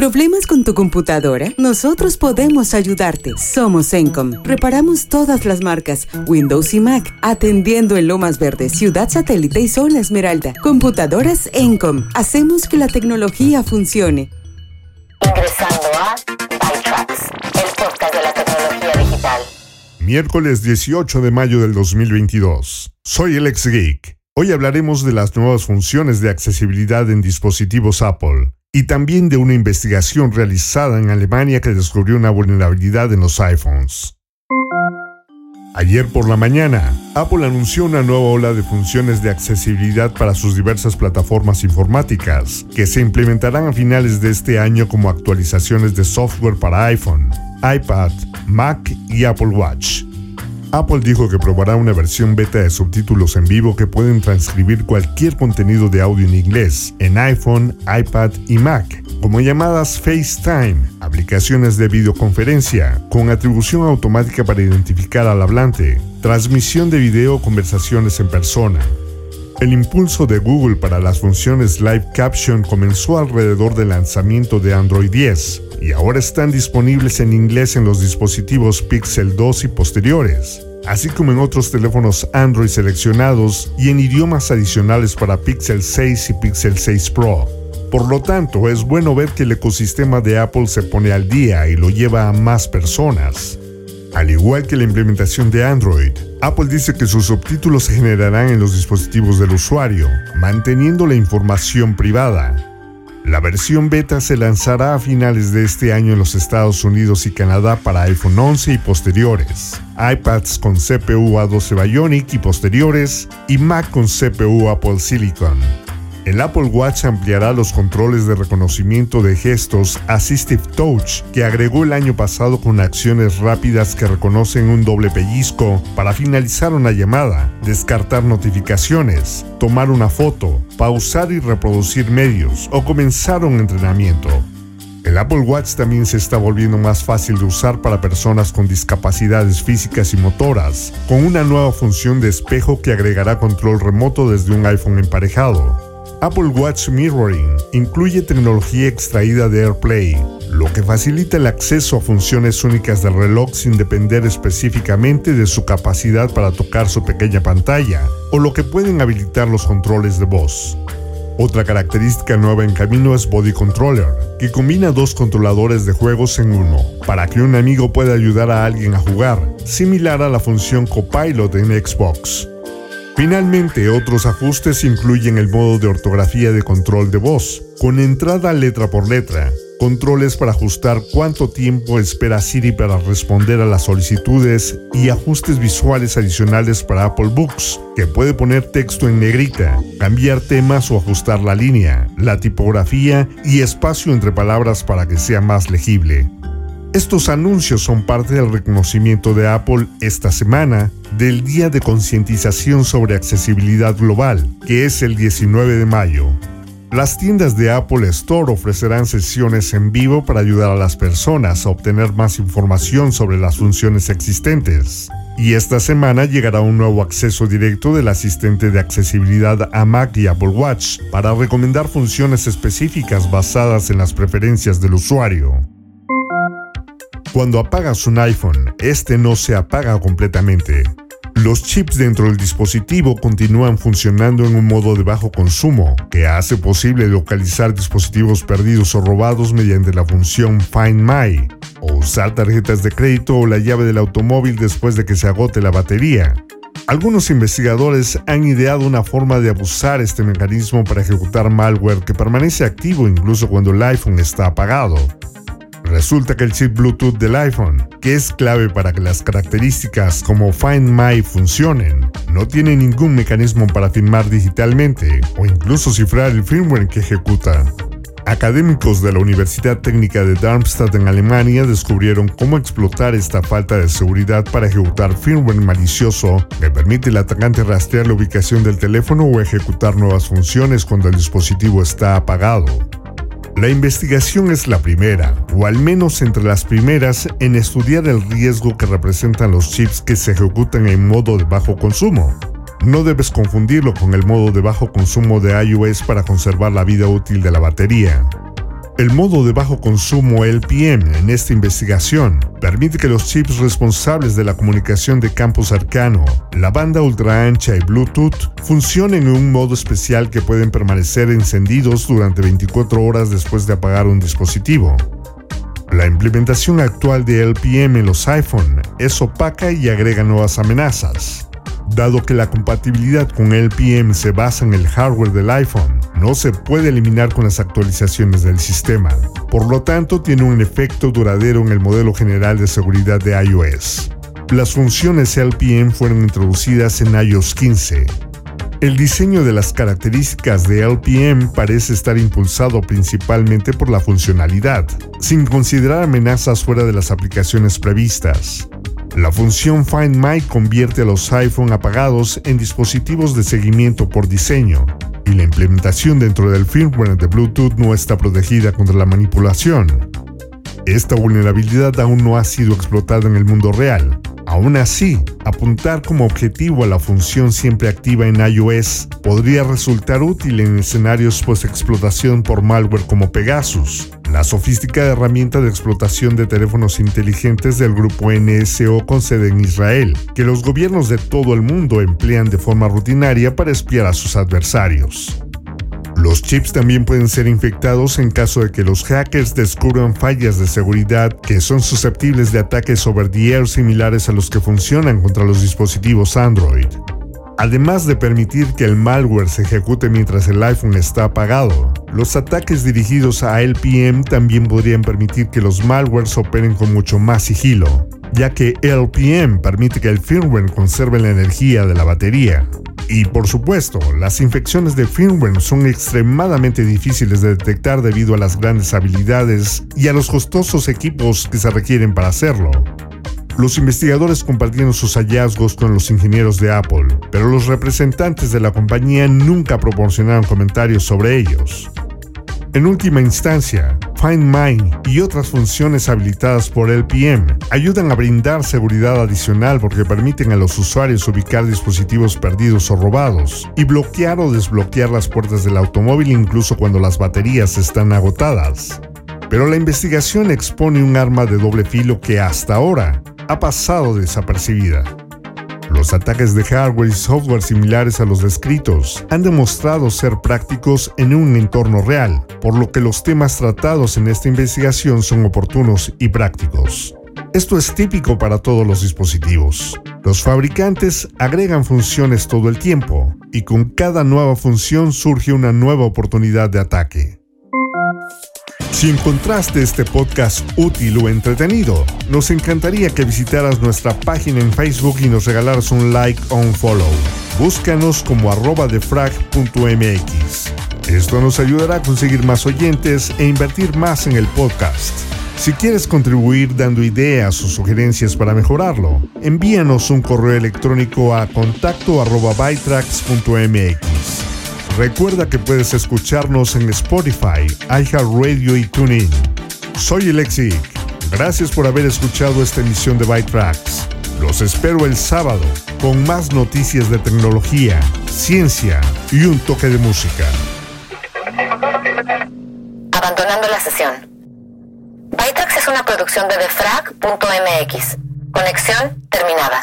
¿Problemas con tu computadora? Nosotros podemos ayudarte. Somos Encom. Reparamos todas las marcas, Windows y Mac, atendiendo en Lomas Verdes, Ciudad Satélite y Zona Esmeralda. Computadoras Encom. Hacemos que la tecnología funcione. Ingresando a ByTrax, el podcast de la tecnología digital. Miércoles 18 de mayo del 2022. Soy el ex geek. Hoy hablaremos de las nuevas funciones de accesibilidad en dispositivos Apple y también de una investigación realizada en Alemania que descubrió una vulnerabilidad en los iPhones. Ayer por la mañana, Apple anunció una nueva ola de funciones de accesibilidad para sus diversas plataformas informáticas, que se implementarán a finales de este año como actualizaciones de software para iPhone, iPad, Mac y Apple Watch. Apple dijo que probará una versión beta de subtítulos en vivo que pueden transcribir cualquier contenido de audio en inglés en iPhone, iPad y Mac, como llamadas FaceTime, aplicaciones de videoconferencia, con atribución automática para identificar al hablante, transmisión de video conversaciones en persona. El impulso de Google para las funciones Live Caption comenzó alrededor del lanzamiento de Android 10, y ahora están disponibles en inglés en los dispositivos Pixel 2 y posteriores, así como en otros teléfonos Android seleccionados y en idiomas adicionales para Pixel 6 y Pixel 6 Pro. Por lo tanto, es bueno ver que el ecosistema de Apple se pone al día y lo lleva a más personas. Al igual que la implementación de Android, Apple dice que sus subtítulos se generarán en los dispositivos del usuario, manteniendo la información privada, la versión beta se lanzará a finales de este año en los Estados Unidos y Canadá para iPhone 11 y posteriores, iPads con CPU A12 Bionic y posteriores, y Mac con CPU Apple Silicon. El Apple Watch ampliará los controles de reconocimiento de gestos Assistive Touch que agregó el año pasado con acciones rápidas que reconocen un doble pellizco para finalizar una llamada, descartar notificaciones, tomar una foto, pausar y reproducir medios o comenzar un entrenamiento. El Apple Watch también se está volviendo más fácil de usar para personas con discapacidades físicas y motoras, con una nueva función de espejo que agregará control remoto desde un iPhone emparejado. Apple Watch Mirroring incluye tecnología extraída de AirPlay, lo que facilita el acceso a funciones únicas del reloj sin depender específicamente de su capacidad para tocar su pequeña pantalla, o lo que pueden habilitar los controles de voz. Otra característica nueva en camino es Body Controller, que combina dos controladores de juegos en uno, para que un amigo pueda ayudar a alguien a jugar, similar a la función Copilot en Xbox. Finalmente, otros ajustes incluyen el modo de ortografía de control de voz, con entrada letra por letra, controles para ajustar cuánto tiempo espera Siri para responder a las solicitudes y ajustes visuales adicionales para Apple Books, que puede poner texto en negrita, cambiar temas o ajustar la línea, la tipografía y espacio entre palabras para que sea más legible. Estos anuncios son parte del reconocimiento de Apple esta semana del Día de Concientización sobre Accesibilidad Global, que es el 19 de mayo. Las tiendas de Apple Store ofrecerán sesiones en vivo para ayudar a las personas a obtener más información sobre las funciones existentes. Y esta semana llegará un nuevo acceso directo del asistente de accesibilidad a Mac y Apple Watch para recomendar funciones específicas basadas en las preferencias del usuario. Cuando apagas un iPhone, este no se apaga completamente. Los chips dentro del dispositivo continúan funcionando en un modo de bajo consumo, que hace posible localizar dispositivos perdidos o robados mediante la función Find My, o usar tarjetas de crédito o la llave del automóvil después de que se agote la batería. Algunos investigadores han ideado una forma de abusar este mecanismo para ejecutar malware que permanece activo incluso cuando el iPhone está apagado. Resulta que el chip Bluetooth del iPhone, que es clave para que las características como Find My funcionen, no tiene ningún mecanismo para firmar digitalmente o incluso cifrar el firmware que ejecuta. Académicos de la Universidad Técnica de Darmstadt en Alemania descubrieron cómo explotar esta falta de seguridad para ejecutar firmware malicioso que permite al atacante rastrear la ubicación del teléfono o ejecutar nuevas funciones cuando el dispositivo está apagado. La investigación es la primera, o al menos entre las primeras, en estudiar el riesgo que representan los chips que se ejecutan en modo de bajo consumo. No debes confundirlo con el modo de bajo consumo de iOS para conservar la vida útil de la batería. El modo de bajo consumo LPM en esta investigación permite que los chips responsables de la comunicación de campo cercano, la banda ultra ancha y Bluetooth funcionen en un modo especial que pueden permanecer encendidos durante 24 horas después de apagar un dispositivo. La implementación actual de LPM en los iPhone es opaca y agrega nuevas amenazas. Dado que la compatibilidad con LPM se basa en el hardware del iPhone, no se puede eliminar con las actualizaciones del sistema. Por lo tanto, tiene un efecto duradero en el modelo general de seguridad de iOS. Las funciones LPM fueron introducidas en iOS 15. El diseño de las características de LPM parece estar impulsado principalmente por la funcionalidad, sin considerar amenazas fuera de las aplicaciones previstas. La función Find My convierte a los iPhone apagados en dispositivos de seguimiento por diseño, y la implementación dentro del firmware de Bluetooth no está protegida contra la manipulación. Esta vulnerabilidad aún no ha sido explotada en el mundo real, Aún así, apuntar como objetivo a la función siempre activa en iOS podría resultar útil en escenarios post-explotación por malware como Pegasus, la sofisticada herramienta de explotación de teléfonos inteligentes del grupo NSO con sede en Israel, que los gobiernos de todo el mundo emplean de forma rutinaria para espiar a sus adversarios. Los chips también pueden ser infectados en caso de que los hackers descubran fallas de seguridad que son susceptibles de ataques over the air similares a los que funcionan contra los dispositivos Android. Además de permitir que el malware se ejecute mientras el iPhone está apagado, los ataques dirigidos a LPM también podrían permitir que los malwares operen con mucho más sigilo, ya que LPM permite que el firmware conserve la energía de la batería. Y por supuesto, las infecciones de firmware son extremadamente difíciles de detectar debido a las grandes habilidades y a los costosos equipos que se requieren para hacerlo. Los investigadores compartieron sus hallazgos con los ingenieros de Apple, pero los representantes de la compañía nunca proporcionaron comentarios sobre ellos. En última instancia, Find My y otras funciones habilitadas por LPM ayudan a brindar seguridad adicional porque permiten a los usuarios ubicar dispositivos perdidos o robados y bloquear o desbloquear las puertas del automóvil incluso cuando las baterías están agotadas. Pero la investigación expone un arma de doble filo que hasta ahora ha pasado desapercibida. Los ataques de hardware y software similares a los descritos han demostrado ser prácticos en un entorno real, por lo que los temas tratados en esta investigación son oportunos y prácticos. Esto es típico para todos los dispositivos. Los fabricantes agregan funciones todo el tiempo, y con cada nueva función surge una nueva oportunidad de ataque. Si encontraste este podcast útil o entretenido, nos encantaría que visitaras nuestra página en Facebook y nos regalaras un like o un follow. Búscanos como arroba defrag.mx. Esto nos ayudará a conseguir más oyentes e invertir más en el podcast. Si quieres contribuir dando ideas o sugerencias para mejorarlo, envíanos un correo electrónico a contacto arroba Recuerda que puedes escucharnos en Spotify, iHeartRadio y TuneIn. Soy Alexic. Gracias por haber escuchado esta emisión de Byte. Los espero el sábado con más noticias de tecnología, ciencia y un toque de música. Abandonando la sesión. Bytrax es una producción de defrag.mx. Conexión terminada.